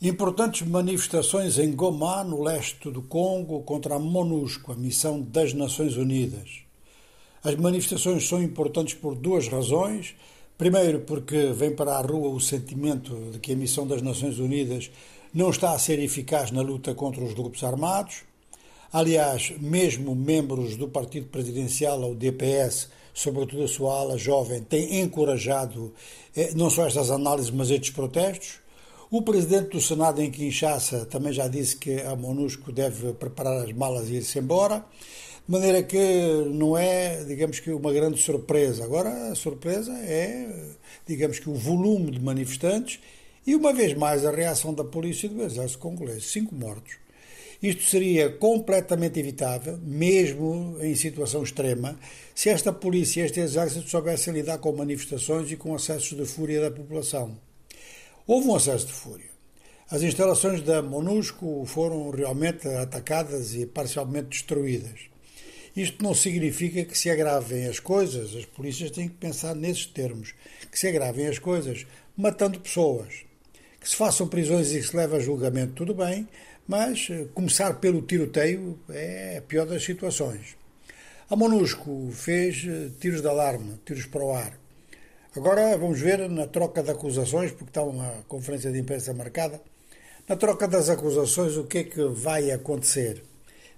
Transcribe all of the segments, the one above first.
Importantes manifestações em Goma, no leste do Congo, contra a MONUSCO, a missão das Nações Unidas. As manifestações são importantes por duas razões. Primeiro, porque vem para a rua o sentimento de que a missão das Nações Unidas não está a ser eficaz na luta contra os grupos armados. Aliás, mesmo membros do partido presidencial, o DPS, sobretudo a sua ala jovem, têm encorajado eh, não só estas análises, mas estes protestos. O presidente do Senado em Kinshasa também já disse que a MONUSCO deve preparar as malas e ir-se embora, de maneira que não é, digamos que, uma grande surpresa. Agora, a surpresa é, digamos que, o volume de manifestantes e, uma vez mais, a reação da polícia e do exército congolês. Cinco mortos. Isto seria completamente evitável, mesmo em situação extrema, se esta polícia e este exército soubessem lidar com manifestações e com acessos de fúria da população. Houve um acesso de fúria. As instalações da MONUSCO foram realmente atacadas e parcialmente destruídas. Isto não significa que se agravem as coisas, as polícias têm que pensar nesses termos, que se agravem as coisas matando pessoas. Que se façam prisões e que se leve a julgamento, tudo bem, mas eh, começar pelo tiroteio é a pior das situações. A MONUSCO fez eh, tiros de alarme, tiros para o ar. Agora vamos ver na troca de acusações, porque está uma conferência de imprensa marcada, na troca das acusações o que é que vai acontecer.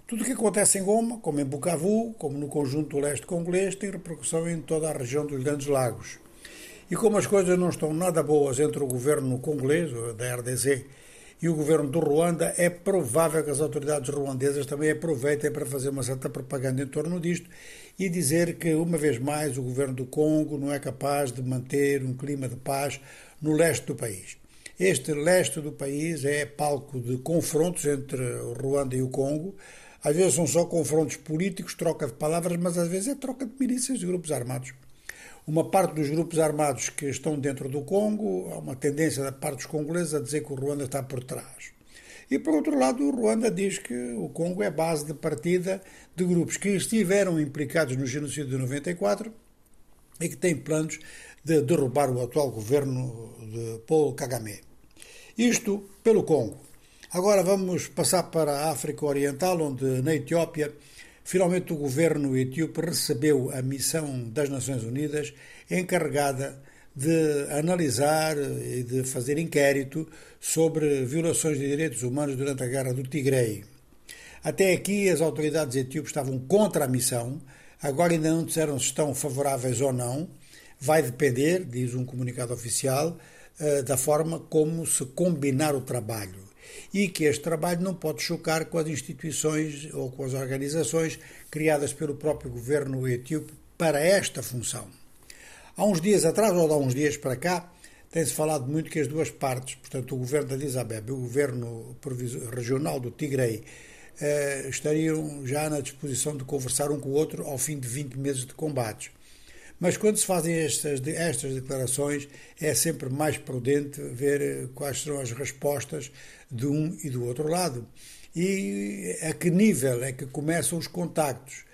Tudo o que acontece em Goma, como em Bukavu, como no conjunto leste congolês, tem repercussão em toda a região dos Grandes Lagos. E como as coisas não estão nada boas entre o governo congolês, da RDC, e o governo do Ruanda, é provável que as autoridades ruandesas também aproveitem para fazer uma certa propaganda em torno disto e dizer que, uma vez mais, o governo do Congo não é capaz de manter um clima de paz no leste do país. Este leste do país é palco de confrontos entre o Ruanda e o Congo. Às vezes são só confrontos políticos, troca de palavras, mas às vezes é troca de milícias e grupos armados. Uma parte dos grupos armados que estão dentro do Congo, há uma tendência da parte dos congoleses a dizer que o Ruanda está por trás. E, por outro lado, o Ruanda diz que o Congo é base de partida de grupos que estiveram implicados no genocídio de 94 e que têm planos de derrubar o atual governo de Paul Kagame. Isto pelo Congo. Agora vamos passar para a África Oriental, onde na Etiópia Finalmente, o governo etíope recebeu a missão das Nações Unidas encarregada de analisar e de fazer inquérito sobre violações de direitos humanos durante a Guerra do Tigre. Até aqui, as autoridades etíopes estavam contra a missão, agora ainda não disseram se estão favoráveis ou não. Vai depender, diz um comunicado oficial, eh, da forma como se combinar o trabalho e que este trabalho não pode chocar com as instituições ou com as organizações criadas pelo próprio governo etíope para esta função. Há uns dias atrás, ou há uns dias para cá, tem-se falado muito que as duas partes, portanto, o governo de Addis Abeba e o governo regional do Tigray, eh, estariam já na disposição de conversar um com o outro ao fim de 20 meses de combates. Mas quando se fazem estas, estas declarações, é sempre mais prudente ver eh, quais serão as respostas de um e do outro lado. E a que nível é que começam os contactos.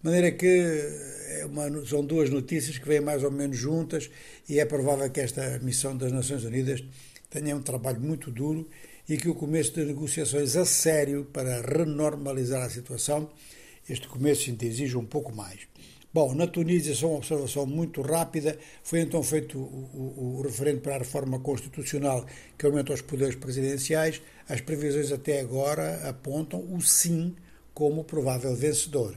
De maneira que é uma, são duas notícias que vêm mais ou menos juntas e é provável que esta missão das Nações Unidas tenha um trabalho muito duro e que o começo de negociações a sério para renormalizar a situação, este começo exige um pouco mais. Bom, na Tunísia, só uma observação muito rápida, foi então feito o, o, o referendo para a reforma constitucional que aumenta os poderes presidenciais. As previsões até agora apontam o sim como provável vencedor.